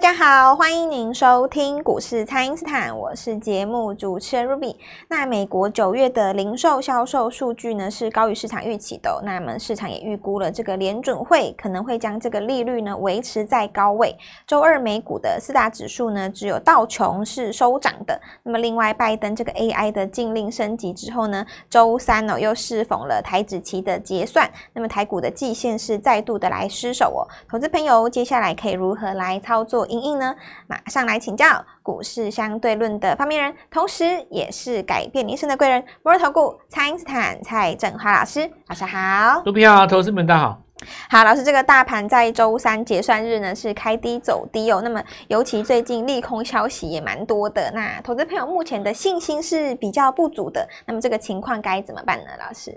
大家好，欢迎您收听股市蔡因斯坦，我是节目主持人 Ruby。那美国九月的零售销售数据呢是高于市场预期的，那么市场也预估了这个联准会可能会将这个利率呢维持在高位。周二美股的四大指数呢只有道琼是收涨的。那么另外拜登这个 AI 的禁令升级之后呢，周三哦又适逢了台指期的结算，那么台股的季线是再度的来失守哦。投资朋友接下来可以如何来操作？因应呢，马上来请教股市相对论的发明人，同时也是改变人生的贵人——摩尔投顾蔡英斯坦蔡振华老师，老师好。卢平好，投资们大家好。好，老师，这个大盘在周三结算日呢是开低走低哦。那么，尤其最近利空消息也蛮多的，那投资朋友目前的信心是比较不足的。那么，这个情况该怎么办呢？老师，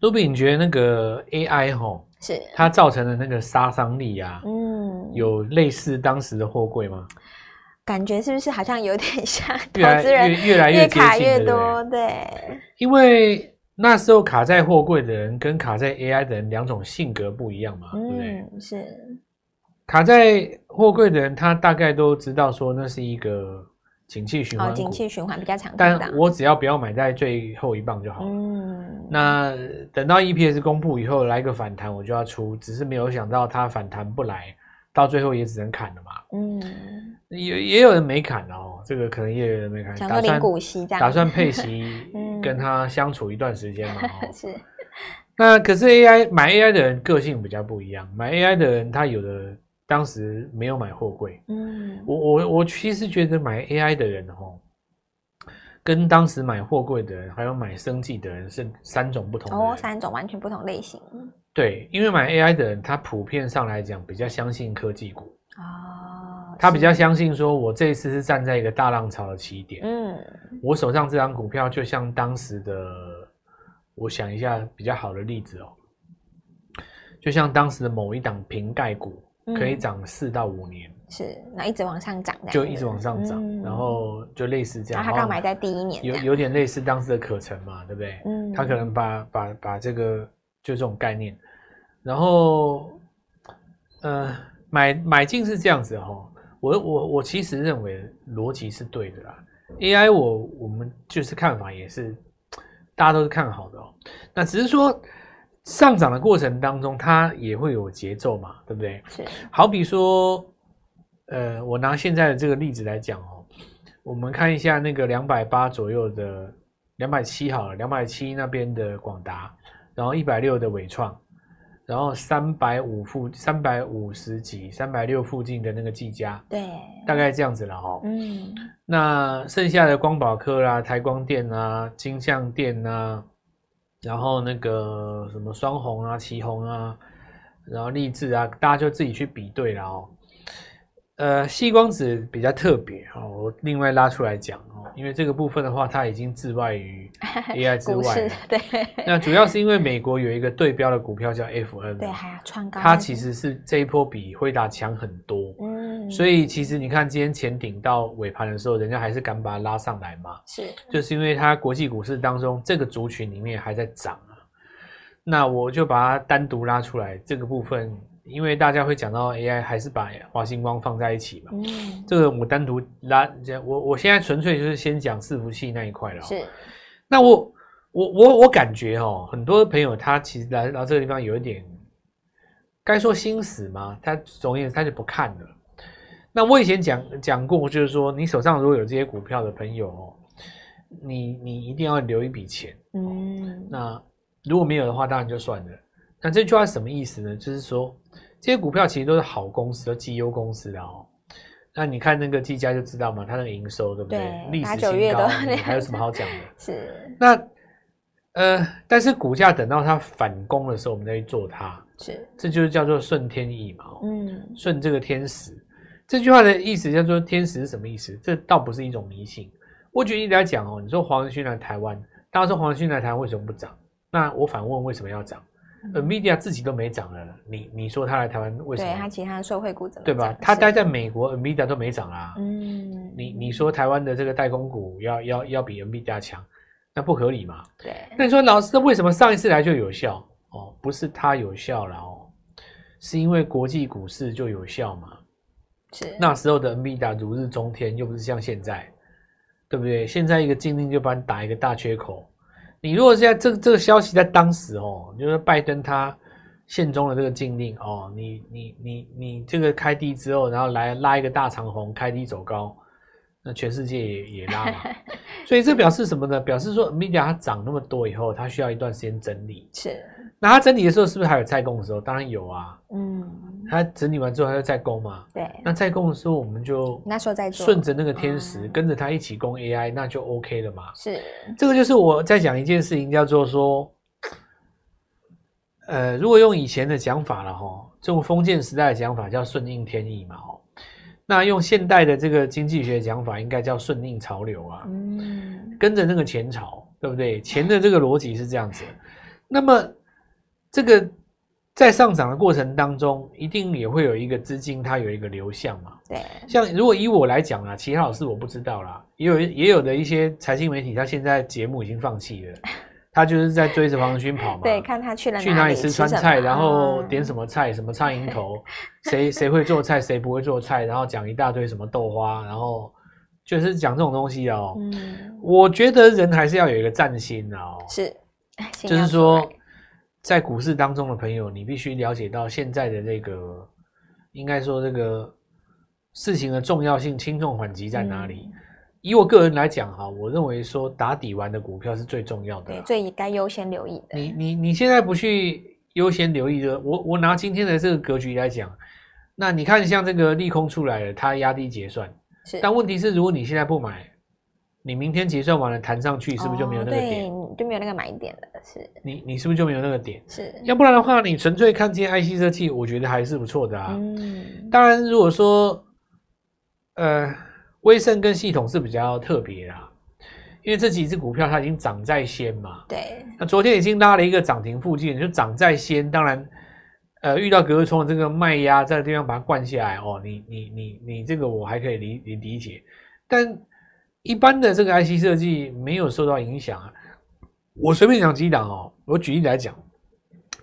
卢比，你觉得那个 AI 吼？是它造成的那个杀伤力啊，嗯，有类似当时的货柜吗？感觉是不是好像有点像投资人越来越卡越多？对，因为那时候卡在货柜的人跟卡在 AI 的人两种性格不一样嘛，对不对？是卡在货柜的人，他大概都知道说那是一个。景气循环，景气循环比较强，但我只要不要买在最后一棒就好了。嗯，那等到 EPS 公布以后来个反弹，我就要出，只是没有想到它反弹不来，到最后也只能砍了嘛。嗯，也也有人没砍哦，这个可能也有人没砍，打算股息这样，打算配息 跟他相处一段时间嘛。是，那可是 AI 买 AI 的人个性比较不一样，买 AI 的人他有的。当时没有买货柜，嗯，我我我其实觉得买 AI 的人哦，跟当时买货柜的人，还有买生技的人是三种不同的哦，三种完全不同类型。对，因为买 AI 的人，他普遍上来讲比较相信科技股。哦，他比较相信说，我这一次是站在一个大浪潮的起点，嗯，我手上这张股票就像当时的，我想一下比较好的例子哦，就像当时的某一档瓶盖股。可以涨四到五年，是那一直往上涨，就一直往上涨，嗯、然后就类似这样。他刚买在第一年，有有点类似当时的可成嘛，对不对？嗯，他可能把把把这个就这种概念，然后呃买买进是这样子哈、哦。我我我其实认为逻辑是对的啦。AI 我我们就是看法也是大家都是看好的哦。那只是说。上涨的过程当中，它也会有节奏嘛，对不对？是。好比说，呃，我拿现在的这个例子来讲哦，我们看一下那个两百八左右的两百七好了，两百七那边的广达，然后一百六的纬创，然后三百五附三百五十几、三百六附近的那个技嘉，对，大概这样子了哦。嗯。那剩下的光宝科啦、台光电啊、金像电啊。然后那个什么双红啊、奇红啊，然后励志啊，大家就自己去比对了哦。呃，细光子比较特别哦，我另外拉出来讲哦，因为这个部分的话，它已经置外于 AI 之外了。对。那主要是因为美国有一个对标的股票叫 FN，对，还要创高。它其实是这一波比辉达强很多。嗯。所以其实你看今天前顶到尾盘的时候，人家还是敢把它拉上来嘛。是。就是因为它国际股市当中这个族群里面还在涨啊，那我就把它单独拉出来这个部分。因为大家会讲到 AI，还是把华星光放在一起嘛？嗯，这个我单独拉，我我现在纯粹就是先讲伺服器那一块了。是，那我我我我感觉哦，很多朋友他其实来到这个地方有一点，该说心死吗？他总而言之他就不看了。那我以前讲讲过，就是说你手上如果有这些股票的朋友哦，你你一定要留一笔钱。嗯，那如果没有的话，当然就算了。那这句话是什么意思呢？就是说。这些股票其实都是好公司，都绩优公司的哦。那你看那个技嘉就知道嘛，它那个营收对不对？历史新高，还有什么好讲的？是。那呃，但是股价等到它反攻的时候，我们再去做它。是。这就是叫做顺天意嘛。嗯。顺这个天时，这句话的意思叫做天使是什么意思？这倒不是一种迷信。我举例来讲哦，你说黄仁勋来台湾，大家说黄仁勋来台湾为什么不涨？那我反问为什么要涨？NVIDIA 自己都没涨了，你你说他来台湾为什么？对他其他的受惠股怎么？对吧？他待在美国，NVIDIA 都没涨啦。嗯，你你说台湾的这个代工股要要要比 NVIDIA 强，那不合理嘛？对。那你说老师，为什么上一次来就有效？哦，不是他有效了哦，是因为国际股市就有效嘛？是那时候的 NVIDIA 如日中天，又不是像现在，对不对？现在一个禁令就把你打一个大缺口。你如果现在这个这个消息在当时哦，就是拜登他宪中的这个禁令哦，你你你你这个开低之后，然后来拉一个大长红，开低走高。那全世界也也拉嘛，所以这表示什么呢？表示说，NVIDIA 它涨那么多以后，它需要一段时间整理。是，那它整理的时候，是不是还有再供的时候？当然有啊。嗯，它整理完之后还要再供嘛？对。那再供的时候，我们就那时候再顺着那个天时，跟着它一起供 AI，那就 OK 了嘛。是，这个就是我在讲一件事情，叫做说，呃，如果用以前的讲法了哈，这种封建时代的讲法叫顺应天意嘛，哈。那用现代的这个经济学讲法，应该叫顺应潮流啊，嗯，跟着那个前潮，对不对？钱的这个逻辑是这样子。那么，这个在上涨的过程当中，一定也会有一个资金，它有一个流向嘛。对。像如果以我来讲啊，其他老师我不知道啦，也有也有的一些财经媒体，他现在节目已经放弃了。他就是在追着黄仁勋跑嘛，对，看他去了哪里去哪里吃川菜，然后点什么菜，什么苍蝇头，谁谁会做菜，谁不会做菜，然后讲一大堆什么豆花，然后就是讲这种东西哦。嗯，我觉得人还是要有一个战心哦。是，就是说，在股市当中的朋友，你必须了解到现在的这个，应该说这个事情的重要性，轻重缓急在哪里。嗯以我个人来讲哈，我认为说打底完的股票是最重要的，对，最该优先留意的。你你你现在不去优先留意的，我我拿今天的这个格局来讲，那你看像这个利空出来了，它压低结算，是。但问题是，如果你现在不买，你明天结算完了弹上去，是不是就没有那个点？哦、对，就没有那个买点了。是。你你是不是就没有那个点？是。要不然的话，你纯粹看今天 IC 设计，我觉得还是不错的啊。嗯。当然，如果说，呃。威盛跟系统是比较特别啦，因为这几只股票它已经涨在先嘛。对。那昨天已经拉了一个涨停附近，就涨在先。当然，呃，遇到隔日冲的这个卖压，在这个地方把它灌下来哦，你你你你这个我还可以理理理解。但一般的这个 IC 设计没有受到影响啊。我随便讲几档哦，我举例来讲。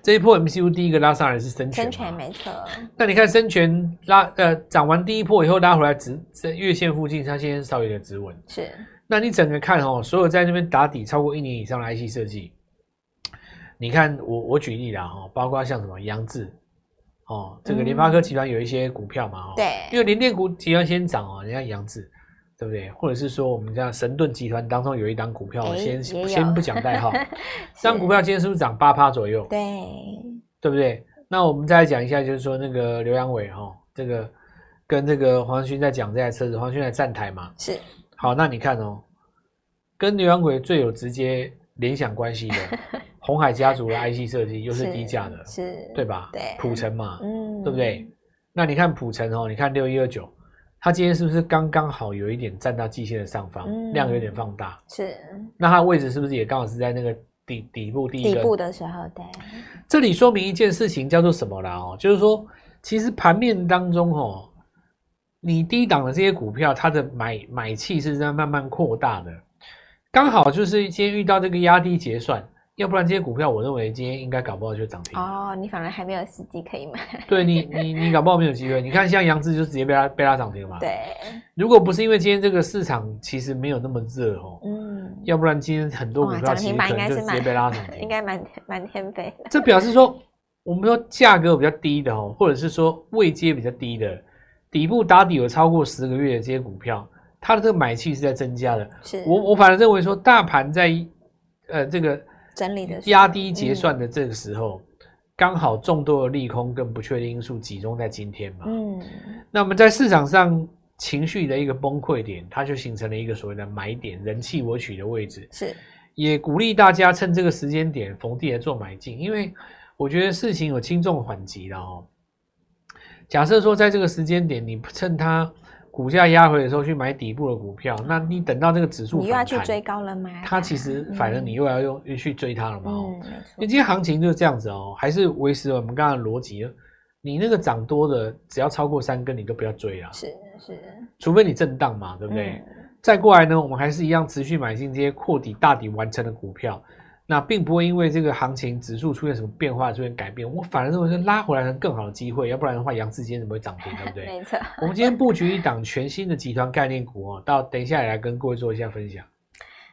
这一波 MCU 第一个拉上来是生全，生全没错。那你看生全拉呃涨完第一波以后拉回来，直在月线附近，它现在稍微的止稳。是。那你整个看哦，所有在那边打底超过一年以上的 IC 设计，你看我我举例啦哈，包括像什么扬智哦，这个联发科集团有一些股票嘛哦、嗯，对，因为联电股集团先涨哦，人家扬智。对不对？或者是说，我们这样神盾集团当中有一档股票，欸、先先不讲代号，这档股票今天是不是涨八趴左右？对，对不对？那我们再来讲一下，就是说那个刘阳伟哈，这个跟这个黄勋在讲这台车子，黄勋在站台嘛。是。好，那你看哦，跟刘阳伟最有直接联想关系的 红海家族的 IC 设计，又是低价的，是，对吧？对，普成嘛，嗯，对不对？那你看普成哦，你看六一二九。它今天是不是刚刚好有一点站到季线的上方，嗯，量有点放大？是。那它的位置是不是也刚好是在那个底底部第一底部的时候？对。这里说明一件事情，叫做什么啦？哦，就是说，其实盘面当中哦，你低档的这些股票，它的买买气是在慢慢扩大的，刚好就是今天遇到这个压低结算。要不然这些股票，我认为今天应该搞不好就涨停哦。你反而还没有时机可以买。对你，你你搞不好没有机会。你看，像杨志就直接被它被它涨停了嘛。对。如果不是因为今天这个市场其实没有那么热哦，嗯，要不然今天很多股票其实可能就直接被拉涨 停，应该蛮蛮天飞。这表示说，我们说价格比较低的哦，或者是说位阶比较低的，底部打底有超过十个月的这些股票，它的这个买气是在增加的。是。我我反而认为说，大盘在呃这个。整理的压低结算的这个时候，刚、嗯、好众多的利空跟不确定因素集中在今天嘛。嗯，那我们在市场上情绪的一个崩溃点，它就形成了一个所谓的买点，人气我取的位置。是，也鼓励大家趁这个时间点逢低来做买进，因为我觉得事情有轻重缓急的哦。假设说在这个时间点，你趁它。股价压回的时候去买底部的股票，那你等到那个指数，你又要去追高了吗？它其实反正你又要用、嗯、又去追它了嘛。嗯，没错。因为今天行情就是这样子哦，还是维持我们刚刚的逻辑。你那个涨多的，只要超过三根，你都不要追啊。是是。除非你震荡嘛，对不对？嗯、再过来呢，我们还是一样持续买进这些扩底大底完成的股票。那并不会因为这个行情指数出现什么变化出现改变，我反而认为是拉回来能更好的机会，要不然的话，杨志今天怎么会涨停，对不对？没错。我们今天布局一档全新的集团概念股哦，到等一下也来跟各位做一下分享。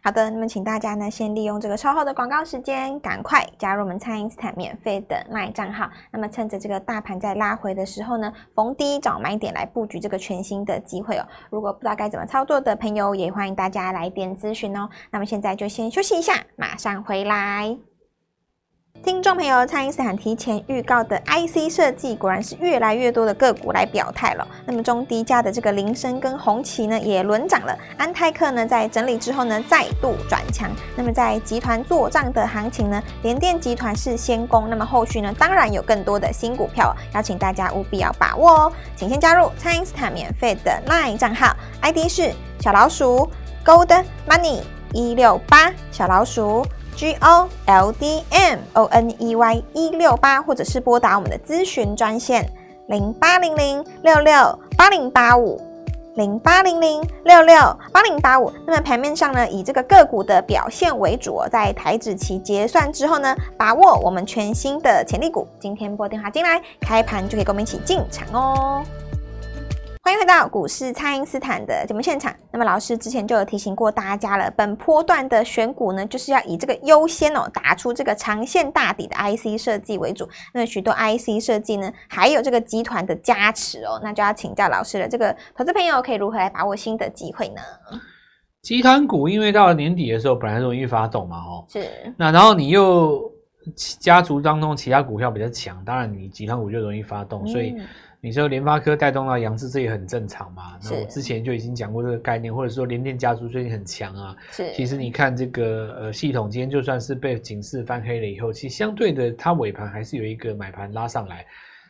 好的，那么请大家呢，先利用这个稍后的广告时间，赶快加入我们蔡因斯坦免费的卖账号。那么趁着这个大盘在拉回的时候呢，逢低找买点来布局这个全新的机会哦。如果不知道该怎么操作的朋友，也欢迎大家来电咨询哦。那么现在就先休息一下，马上回来。听众朋友，蔡因斯坦提前预告的 IC 设计，果然是越来越多的个股来表态了。那么中低价的这个铃声跟红旗呢，也轮涨了。安泰克呢，在整理之后呢，再度转强。那么在集团做账的行情呢，联电集团是先攻。那么后续呢，当然有更多的新股票，邀请大家务必要把握哦。请先加入蔡因斯坦免费的 LINE 账号，ID 是小老鼠 Gold Money 一六八小老鼠。G O L D M O N E Y 一六八，或者是拨打我们的咨询专线零八零零六六八零八五零八零零六六八零八五。那么盘面上呢，以这个个股的表现为主，在台指期结算之后呢，把握我们全新的潜力股。今天拨电话进来，开盘就可以跟我们一起进场哦。欢迎回到股市，蔡因斯坦的节目现场。那么老师之前就有提醒过大家了，本波段的选股呢，就是要以这个优先哦，打出这个长线大底的 IC 设计为主。那许多 IC 设计呢，还有这个集团的加持哦，那就要请教老师了。这个投资朋友可以如何来把握新的机会呢？集团股因为到了年底的时候，本来容易发动嘛，哦，是。那然后你又家族当中其他股票比较强，当然你集团股就容易发动，嗯、所以。你说联发科带动到扬智，这也很正常嘛。那我之前就已经讲过这个概念，或者说联电家族最近很强啊。是，其实你看这个呃系统，今天就算是被警示翻黑了以后，其实相对的它尾盘还是有一个买盘拉上来。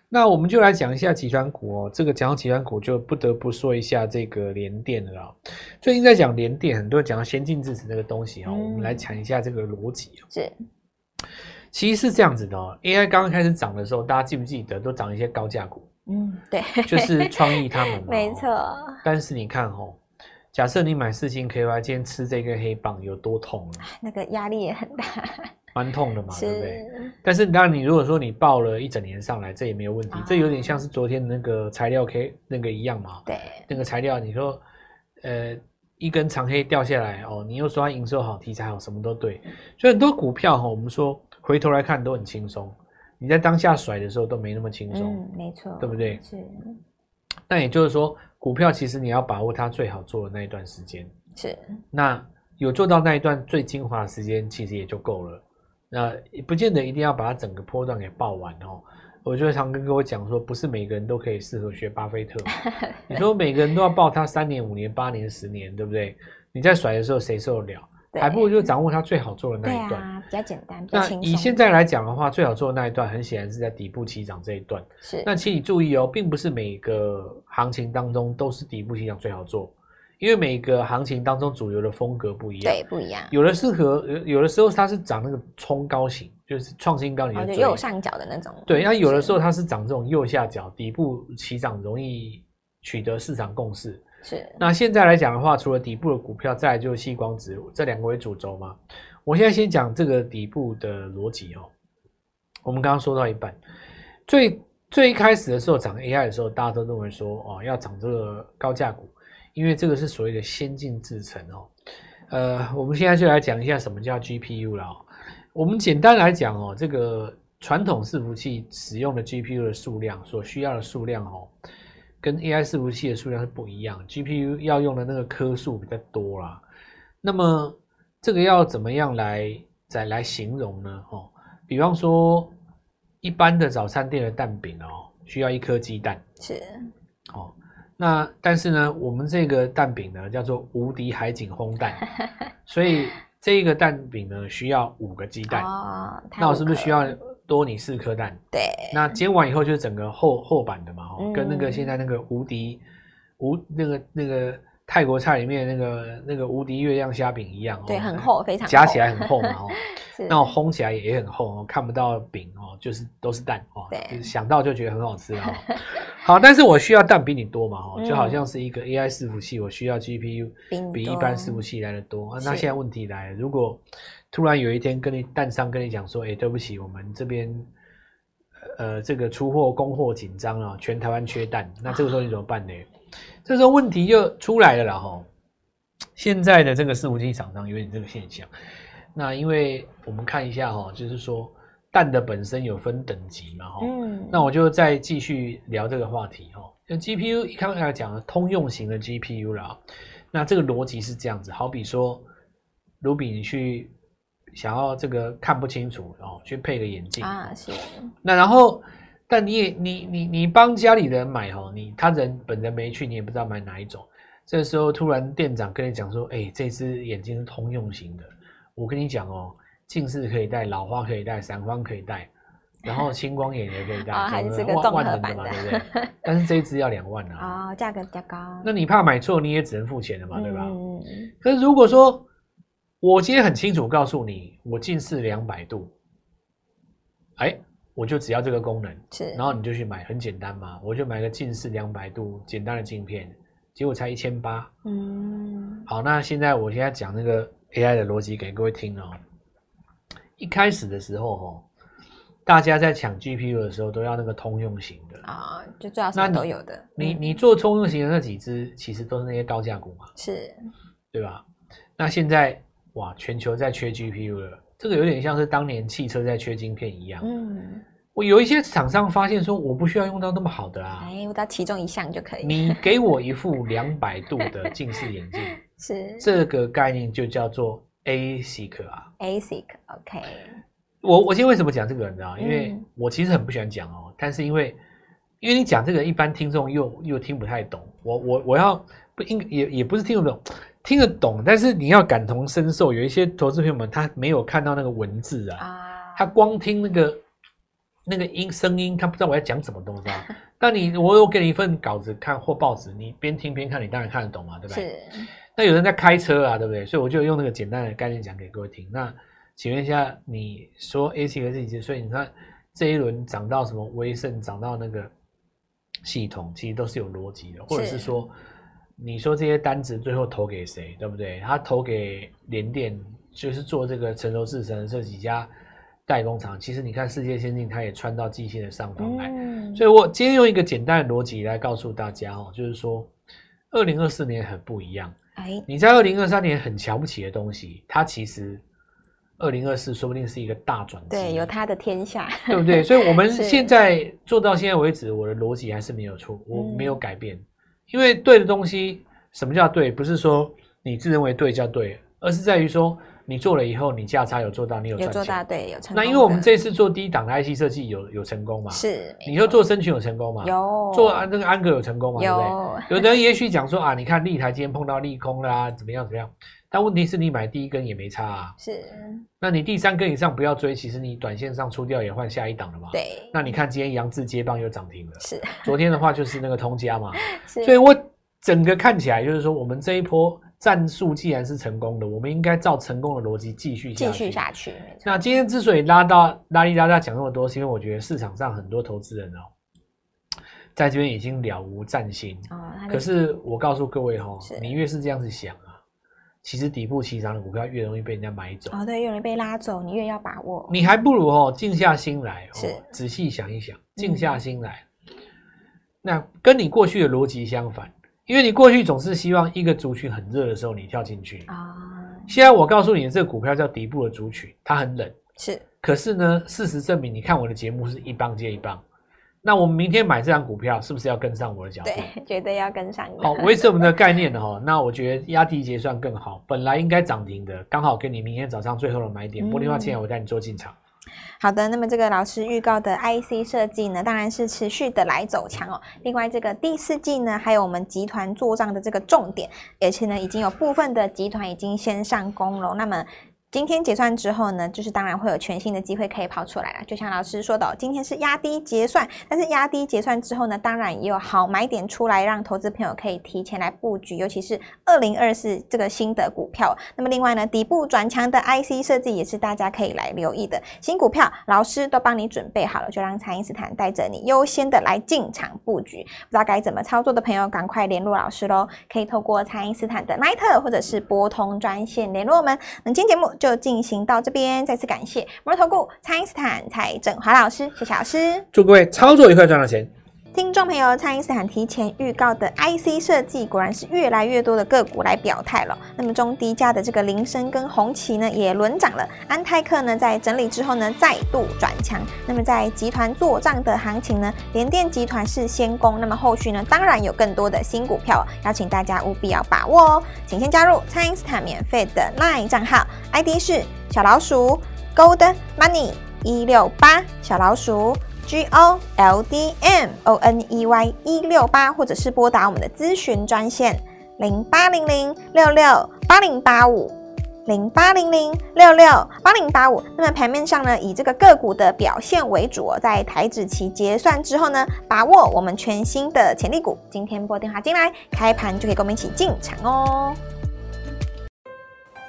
那我们就来讲一下集团股哦。这个讲到集团股，就不得不说一下这个联电了。最近在讲联电，很多人讲到先进制程这个东西啊、嗯，我们来讲一下这个逻辑。是，其实是这样子的哦。AI 刚刚开始涨的时候，大家记不记得都涨一些高价股？嗯，对，就是创意他们嘛，没错。但是你看哦，假设你买四星 KY，今天吃这个黑棒有多痛啊？那个压力也很大，蛮痛的嘛，对不对？但是当然，你如果说你报了一整年上来，这也没有问题。这有点像是昨天那个材料 K 那个一样嘛。对，那个材料，你说呃一根长黑掉下来哦，你又说它营收好，题材好，什么都对。所以很多股票哈，我们说回头来看都很轻松。你在当下甩的时候都没那么轻松，嗯，没错，对不对？是。那也就是说，股票其实你要把握它最好做的那一段时间。是。那有做到那一段最精华的时间，其实也就够了。那也不见得一定要把它整个波段给爆完哦。我就常跟各位讲说，不是每个人都可以适合学巴菲特。你说每个人都要抱他三年、五年、八年、十年，对不对？你在甩的时候，谁受得了？还不如就掌握它最好做的那一段，啊、比较简单，比较。那以现在来讲的话，最好做的那一段，很显然是在底部起涨这一段。是。那请你注意哦，并不是每个行情当中都是底部起涨最好做，因为每个行情当中主流的风格不一样。对，不一样。有的适合，有有的时候它是涨那个冲高型，就是创新高，你的右上角的那种。对，那有的时候它是涨这种右下角底部起涨，容易取得市场共识。是，那现在来讲的话，除了底部的股票，再就是细光子这两个为主轴嘛。我现在先讲这个底部的逻辑哦。我们刚刚说到一半，最最一开始的时候涨 AI 的时候，大家都认为说哦要涨这个高价股，因为这个是所谓的先进制程哦。呃，我们现在就来讲一下什么叫 GPU 了哦。我们简单来讲哦，这个传统伺服器使用的 GPU 的数量，所需要的数量哦。跟 AI 伺服器的数量是不一样，GPU 要用的那个颗数比较多啦。那么这个要怎么样来再来形容呢？哦，比方说一般的早餐店的蛋饼哦，需要一颗鸡蛋。是。哦，那但是呢，我们这个蛋饼呢叫做无敌海景烘蛋，所以这一个蛋饼呢需要五个鸡蛋。哦。那我是不是需要？多你四颗蛋，对，那煎完以后就是整个厚厚版的嘛，嗯，跟那个现在那个无敌无那个那个泰国菜里面那个那个无敌月亮虾饼一样，对，很厚，非常，夹起来很厚嘛哦，那我烘起来也很厚哦，看不到饼哦，就是都是蛋哦，对，想到就觉得很好吃哦。好，但是我需要蛋比你多嘛哦，就好像是一个 AI 伺服器，我需要 GPU 比一般伺服器来的多。那现在问题来了，如果突然有一天跟你蛋商跟你讲说，哎，对不起，我们这边呃这个出货供货紧张啊，全台湾缺蛋，那这个时候你怎么办呢？这时候问题就出来了啦哈。现在的这个伺服器厂商有点这个现象，那因为我们看一下哈，就是说蛋的本身有分等级嘛哈，嗯，那我就再继续聊这个话题哈。像 GPU 一刚才讲了通用型的 GPU 啦，那这个逻辑是这样子，好比说卢比你去想要这个看不清楚哦，去配个眼镜啊，是。那然后，但你也你你你帮家里人买哦，你他人本人没去，你也不知道买哪一种。这时候突然店长跟你讲说：“哎、欸，这只眼镜是通用型的。我跟你讲哦，近视可以戴，老花可以戴，散光可以戴，然后青光眼也可以戴，哦、还是个综合版的嘛，对不对？但是这一只要两万啊，哦，价格比较高。那你怕买错，你也只能付钱了嘛，对吧？嗯。可是如果说我今天很清楚告诉你，我近视两百度，哎，我就只要这个功能，是，然后你就去买，很简单嘛，我就买个近视两百度简单的镜片。”结果才一千八，嗯，好，那现在我现在讲那个 AI 的逻辑给各位听哦。一开始的时候哦，大家在抢 GPU 的时候都要那个通用型的啊，就最好是都有的。你你做通用型的那几只，其实都是那些高价股嘛，是，对吧？那现在哇，全球在缺 GPU 了，这个有点像是当年汽车在缺晶片一样，嗯。我有一些厂商发现说，我不需要用到那么好的啊，哎，我到其中一项就可以。你给我一副两百度的近视眼镜，是这个概念就叫做 ASIC 啊，ASIC，OK。我我今天为什么讲这个，你知道？因为我其实很不喜欢讲哦，但是因为因为你讲这个，一般听众又又听不太懂。我我我要不应也也不是听不懂，听得懂，但是你要感同身受。有一些投资朋友们他没有看到那个文字啊，他光听那个。那个音声音，他不知道我在讲什么东西啊。那你我有给你一份稿子看或报纸，你边听边看，你当然看得懂嘛，对不对？是。那有人在开车啊，对不对？所以我就用那个简单的概念讲给各位听。那请问一下，你说 A 七和 Z 七，所以你看这一轮涨到什么威盛，涨到那个系统，其实都是有逻辑的，或者是说，你说这些单子最后投给谁，对不对？他投给联电，就是做这个成熟制程这几家。代工厂其实你看世界先进，它也穿到机器的上方来，嗯、所以我今天用一个简单的逻辑来告诉大家哦，就是说，二零二四年很不一样。哎，你在二零二三年很瞧不起的东西，它其实二零二四说不定是一个大转机。对，有它的天下，对不对？所以我们 现在做到现在为止，我的逻辑还是没有错，我没有改变。嗯、因为对的东西，什么叫对？不是说你自认为对叫对，而是在于说。你做了以后，你价差有做到，你有赚钱。有做到，对，有成功。那因为我们这次做低档的 IC 设计有有成功嘛？是。你说做升群有成功吗？有。做安那个安格有成功吗？有。对不对？有的人也许讲说啊，你看立台今天碰到利空啦，怎么样怎么样？但问题是你买第一根也没差啊。是。那你第三根以上不要追，其实你短线上出掉也换下一档了嘛。对。那你看今天扬智接棒又涨停了。是。昨天的话就是那个通家嘛。是。所以我整个看起来就是说，我们这一波。战术既然是成功的，我们应该照成功的逻辑继续下去。继续下去。那今天之所以拉到拉里拉大讲那么多，是因为我觉得市场上很多投资人哦，在这边已经了无战心。哦、可是我告诉各位哈、哦，你越是这样子想啊，其实底部起涨的股票越容易被人家买走。哦，对，越容易被拉走，你越要把握。你还不如哦，静下心来，哦，是仔细想一想，静下心来。嗯、那跟你过去的逻辑相反。因为你过去总是希望一个族群很热的时候你跳进去啊，现在我告诉你，这个股票叫底部的族群，它很冷，是。可是呢，事实证明，你看我的节目是一棒接一棒，那我们明天买这张股票是不是要跟上我的脚步？对，绝对要跟上。好，维持我们的概念的哈，那我觉得压低结算更好，本来应该涨停的，刚好给你明天早上最后的买点，拨电话进来，我带你做进场。好的，那么这个老师预告的 IC 设计呢，当然是持续的来走强哦。另外，这个第四季呢，还有我们集团做账的这个重点，而且呢，已经有部分的集团已经先上攻了。那么今天结算之后呢，就是当然会有全新的机会可以跑出来了。就像老师说的，今天是压低结算，但是压低结算之后呢，当然也有好买点出来，让投资朋友可以提前来布局，尤其是二零二四这个新的股票。那么另外呢，底部转强的 IC 设计也是大家可以来留意的新股票，老师都帮你准备好了，就让蔡因斯坦带着你优先的来进场布局。不知道该怎么操作的朋友，赶快联络老师喽，可以透过蔡因斯坦的 LINE 或者是拨通专线联络我们。那今天节目就进行到这边，再次感谢摩尔投顾蔡因斯坦蔡振华老师，谢谢老师，祝各位操作愉快，赚到钱。听众朋友，蔡因斯坦提前预告的 IC 设计，果然是越来越多的个股来表态了。那么中低价的这个铃声跟红旗呢，也轮涨了。安泰克呢，在整理之后呢，再度转强。那么在集团做账的行情呢，联电集团是先攻。那么后续呢，当然有更多的新股票，邀请大家务必要把握哦。请先加入蔡因斯坦免费的 LINE 账号，ID 是小老鼠 Gold Money 一六八小老鼠。G O L D M O N E Y 一六八，或者是拨打我们的咨询专线零八零零六六八零八五零八零零六六八零八五。那么盘面上呢，以这个个股的表现为主哦，在台指期结算之后呢，把握我们全新的潜力股。今天拨电话进来，开盘就可以跟我们一起进场哦。